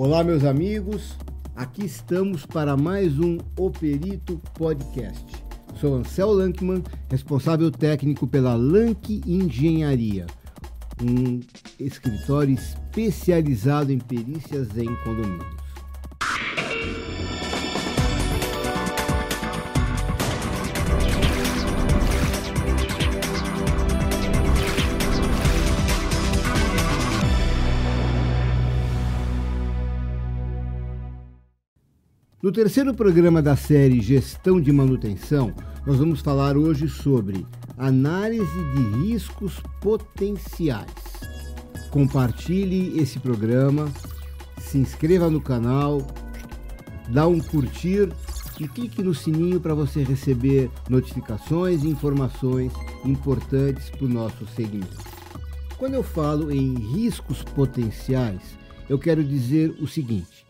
Olá, meus amigos. Aqui estamos para mais um O Perito Podcast. Sou Ansel Lankman, responsável técnico pela Lank Engenharia, um escritório especializado em perícias em condomínios. No terceiro programa da série Gestão de Manutenção, nós vamos falar hoje sobre análise de riscos potenciais. Compartilhe esse programa, se inscreva no canal, dá um curtir e clique no sininho para você receber notificações e informações importantes para o nosso segmento. Quando eu falo em riscos potenciais, eu quero dizer o seguinte: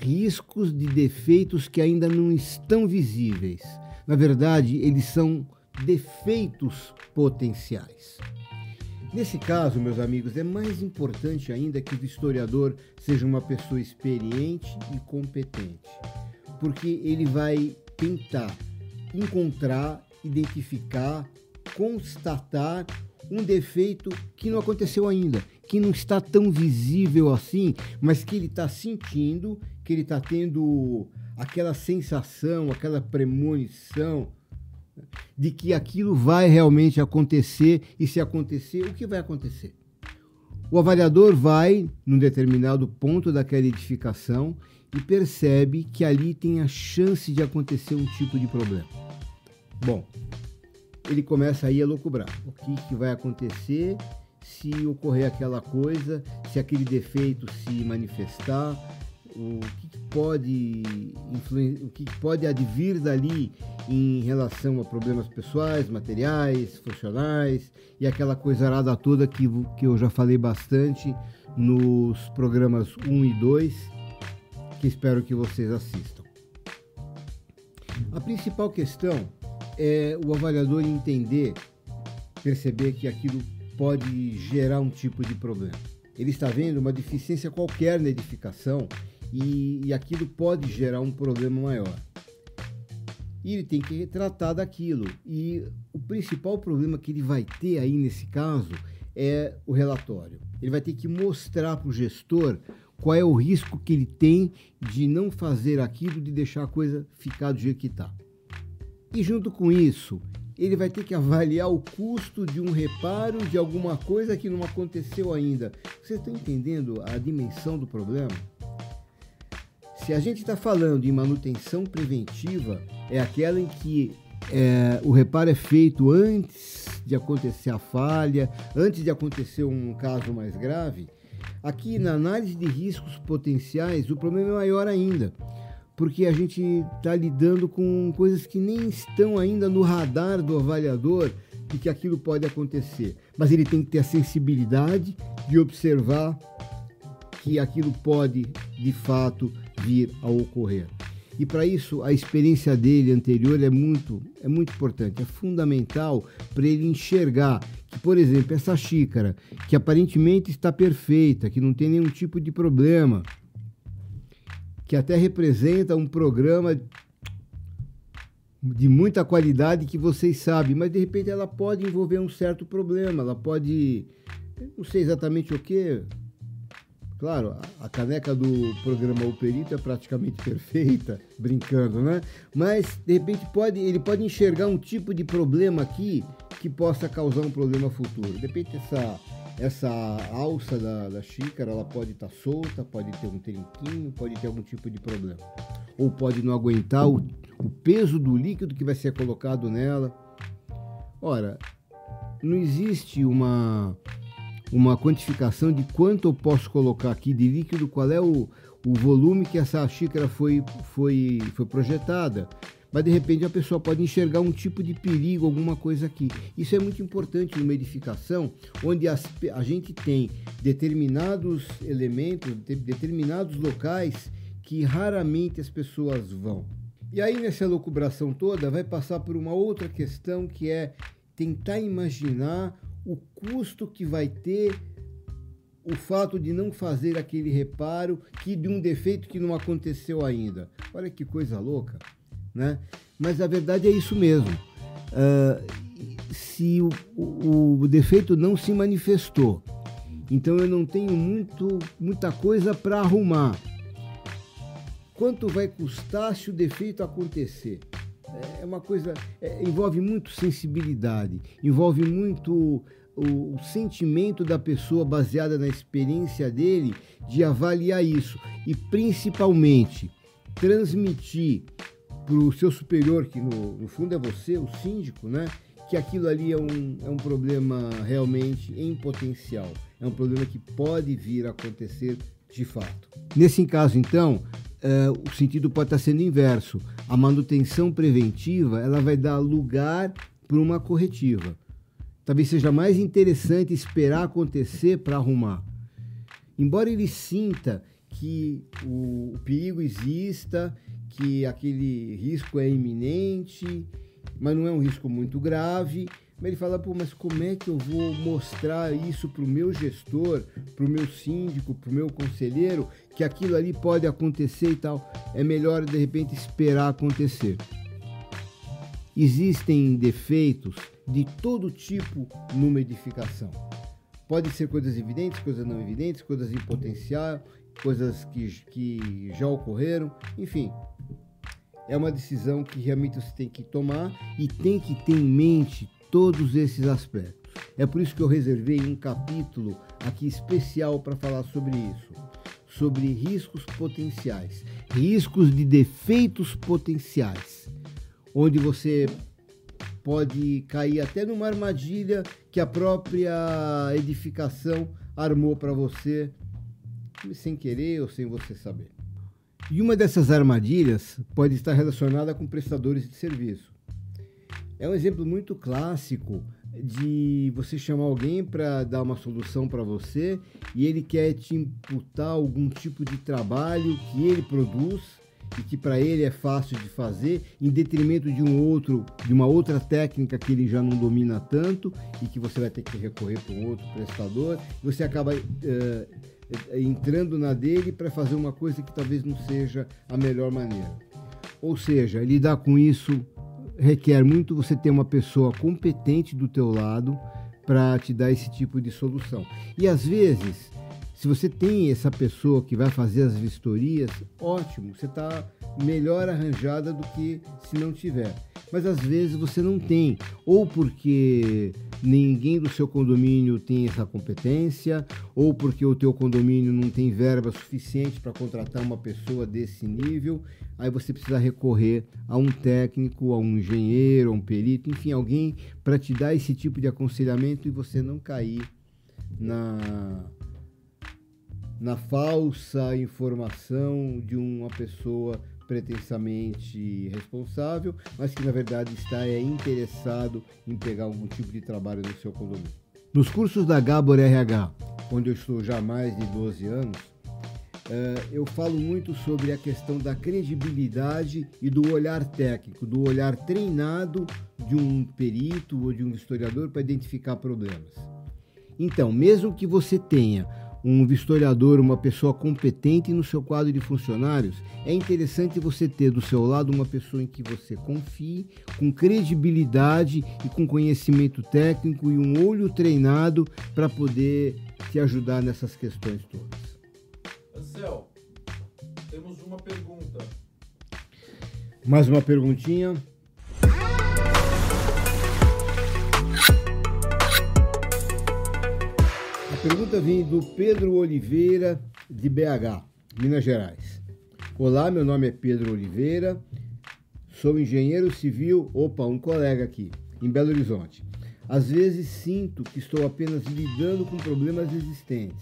riscos de defeitos que ainda não estão visíveis. Na verdade, eles são defeitos potenciais. Nesse caso, meus amigos, é mais importante ainda que o historiador seja uma pessoa experiente e competente, porque ele vai tentar encontrar, identificar, constatar um defeito que não aconteceu ainda, que não está tão visível assim, mas que ele está sentindo que ele está tendo aquela sensação, aquela premonição de que aquilo vai realmente acontecer e se acontecer, o que vai acontecer? O avaliador vai num determinado ponto daquela edificação e percebe que ali tem a chance de acontecer um tipo de problema. Bom, ele começa aí a lucubrar. O que, que vai acontecer se ocorrer aquela coisa, se aquele defeito se manifestar, o que pode o que pode advir dali em relação a problemas pessoais, materiais, funcionais e aquela coisa arada toda que, que eu já falei bastante nos programas 1 e 2, que espero que vocês assistam. A principal questão é o avaliador entender, perceber que aquilo pode gerar um tipo de problema. Ele está vendo uma deficiência qualquer na edificação e, e aquilo pode gerar um problema maior. E ele tem que tratar daquilo. E o principal problema que ele vai ter aí nesse caso é o relatório. Ele vai ter que mostrar para o gestor qual é o risco que ele tem de não fazer aquilo, de deixar a coisa ficar do jeito que está. E junto com isso, ele vai ter que avaliar o custo de um reparo de alguma coisa que não aconteceu ainda. Vocês estão entendendo a dimensão do problema? Se a gente está falando em manutenção preventiva, é aquela em que é, o reparo é feito antes de acontecer a falha, antes de acontecer um caso mais grave. Aqui na análise de riscos potenciais, o problema é maior ainda, porque a gente está lidando com coisas que nem estão ainda no radar do avaliador de que aquilo pode acontecer. Mas ele tem que ter a sensibilidade de observar que aquilo pode, de fato, vir a ocorrer. E para isso, a experiência dele anterior é muito, é muito importante, é fundamental para ele enxergar que, por exemplo, essa xícara, que aparentemente está perfeita, que não tem nenhum tipo de problema, que até representa um programa de muita qualidade que vocês sabem, mas de repente ela pode envolver um certo problema, ela pode, não sei exatamente o que, Claro, a caneca do programa O Perito é praticamente perfeita, brincando, né? Mas, de repente, pode, ele pode enxergar um tipo de problema aqui que possa causar um problema futuro. De repente, essa, essa alça da, da xícara, ela pode estar tá solta, pode ter um trinquinho, pode ter algum tipo de problema. Ou pode não aguentar o, o peso do líquido que vai ser colocado nela. Ora, não existe uma uma quantificação de quanto eu posso colocar aqui de líquido, qual é o, o volume que essa xícara foi, foi, foi projetada. Mas de repente a pessoa pode enxergar um tipo de perigo, alguma coisa aqui. Isso é muito importante numa edificação onde as, a gente tem determinados elementos, determinados locais que raramente as pessoas vão. E aí nessa locubração toda vai passar por uma outra questão que é tentar imaginar o custo que vai ter o fato de não fazer aquele reparo que de um defeito que não aconteceu ainda. Olha que coisa louca, né? Mas a verdade é isso mesmo. Uh, se o, o, o, defeito não se manifestou, então eu não tenho muito, muita coisa para arrumar. Quanto vai custar se o defeito acontecer? É uma coisa, é, envolve muito sensibilidade, envolve muito o, o, sentimento da pessoa baseada na experiência dele de avaliar isso e principalmente transmitir para o seu superior, que no, no, fundo é você, o síndico, né? Que aquilo ali é um, é um problema realmente em potencial, é um problema que pode vir a acontecer de fato. Nesse caso, então, é, o sentido pode estar sendo inverso. A manutenção preventiva ela vai dar lugar para uma corretiva talvez seja mais interessante esperar acontecer para arrumar. Embora ele sinta que o, perigo exista, que aquele risco é iminente, mas não é um risco muito grave, mas ele fala, pô, mas como é que eu vou mostrar isso para o meu gestor, para o meu síndico, para o meu conselheiro, que aquilo ali pode acontecer e tal? É melhor, de repente, esperar acontecer. Existem defeitos de todo tipo numa edificação. Podem ser coisas evidentes, coisas não evidentes, coisas em potencial, coisas que, que já ocorreram, enfim. É uma decisão que realmente você tem que tomar e tem que ter em mente todos esses aspectos. É por isso que eu reservei um capítulo aqui especial para falar sobre isso, sobre riscos potenciais, riscos de defeitos potenciais, onde você pode cair até numa armadilha que a própria edificação armou para você, sem querer ou sem você saber. E uma dessas armadilhas pode estar relacionada com prestadores de serviço. É um exemplo muito clássico de você chamar alguém para dar uma solução para você e ele quer te imputar algum tipo de trabalho que ele produz e que para ele é fácil de fazer, em detrimento de um outro, de uma outra técnica que ele já não domina tanto e que você vai ter que recorrer para um outro prestador, você acaba uh, entrando na dele para fazer uma coisa que talvez não seja a melhor maneira. Ou seja, lidar com isso requer muito você ter uma pessoa competente do teu lado para te dar esse tipo de solução. E às vezes se você tem essa pessoa que vai fazer as vistorias, ótimo, você está melhor arranjada do que se não tiver. Mas às vezes você não tem, ou porque ninguém do seu condomínio tem essa competência, ou porque o teu condomínio não tem verba suficiente para contratar uma pessoa desse nível, aí você precisa recorrer a um técnico, a um engenheiro, a um perito, enfim, alguém para te dar esse tipo de aconselhamento e você não cair na na falsa informação de uma pessoa pretensamente responsável, mas que na verdade está é, interessado em pegar algum tipo de trabalho no seu condomínio. Nos cursos da Gabor RH, onde eu estou já há mais de 12 anos, eh, eu falo muito sobre a questão da credibilidade e do olhar técnico, do olhar treinado de um perito ou de um historiador para identificar problemas. Então, mesmo que você tenha um vistoriador, uma pessoa competente no seu quadro de funcionários, é interessante você ter do seu lado uma pessoa em que você confie, com credibilidade e com conhecimento técnico e um olho treinado para poder te ajudar nessas questões todas. Ansel, temos uma pergunta. Mais uma perguntinha. Pergunta vem do Pedro Oliveira, de BH, Minas Gerais. Olá, meu nome é Pedro Oliveira, sou engenheiro civil, opa, um colega aqui, em Belo Horizonte. Às vezes sinto que estou apenas lidando com problemas existentes,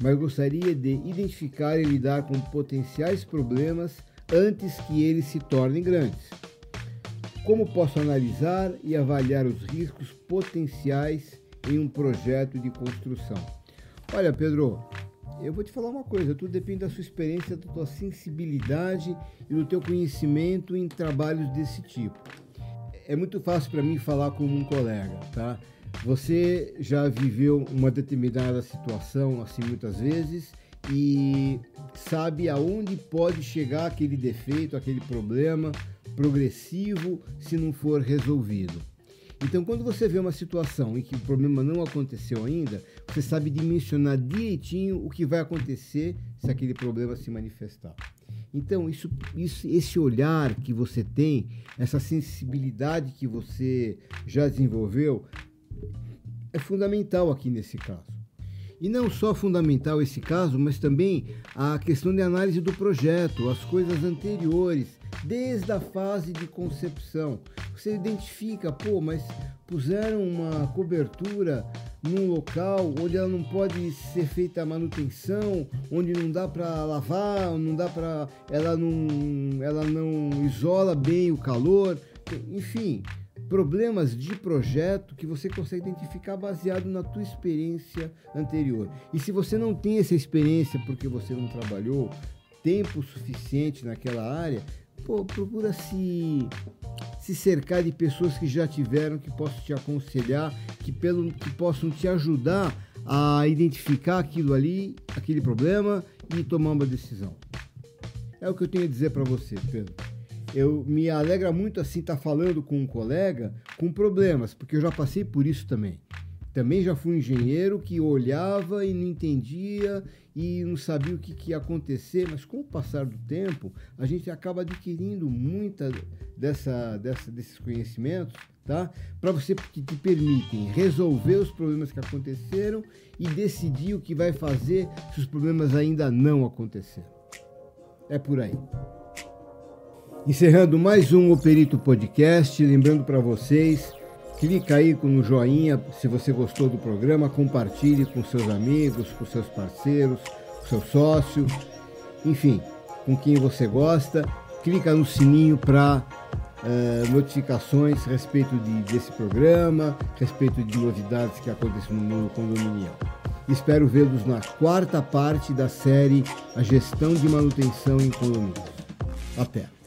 mas gostaria de identificar e lidar com potenciais problemas antes que eles se tornem grandes. Como posso analisar e avaliar os riscos potenciais em um projeto de construção. Olha, Pedro, eu vou te falar uma coisa, tudo depende da sua experiência, da tua sensibilidade e do teu conhecimento em trabalhos desse tipo. É muito fácil para mim falar como um colega, tá? você já viveu uma determinada situação assim muitas vezes e sabe aonde pode chegar aquele defeito, aquele problema progressivo se não for resolvido. Então, quando você vê uma situação em que o problema não aconteceu ainda, você sabe dimensionar direitinho o que vai acontecer se aquele problema se manifestar. Então, isso, isso, esse olhar que você tem, essa sensibilidade que você já desenvolveu, é fundamental aqui nesse caso. E não só fundamental esse caso, mas também a questão de análise do projeto, as coisas anteriores, desde a fase de concepção. Você identifica, pô, mas puseram uma cobertura num local onde ela não pode ser feita a manutenção, onde não dá para lavar, não dá para ela não ela não isola bem o calor, enfim, problemas de projeto que você consegue identificar baseado na tua experiência anterior. E se você não tem essa experiência porque você não trabalhou tempo suficiente naquela área, pô, procura se se cercar de pessoas que já tiveram, que possam te aconselhar, que, pelo, que possam te ajudar a identificar aquilo ali, aquele problema e tomar uma decisão. É o que eu tenho a dizer para você, Pedro. Eu me alegra muito assim estar tá falando com um colega com problemas, porque eu já passei por isso também. Também já fui engenheiro que olhava e não entendia e não sabia o que, que ia acontecer, mas com o passar do tempo, a gente acaba adquirindo muita dessa, dessa, desses conhecimentos, tá? Para você que te permitem resolver os problemas que aconteceram e decidir o que vai fazer se os problemas ainda não aconteceram. É por aí. Encerrando mais um Operito Podcast, lembrando para vocês, clica aí no joinha se você gostou do programa, compartilhe com seus amigos, com seus parceiros, com seu sócio, enfim, com quem você gosta. Clica no sininho para uh, eh, notificações a respeito de, desse programa, a respeito de novidades que acontecem no mundo condominial. Espero vê-los na quarta parte da série A Gestão de Manutenção em Condomínios. Até!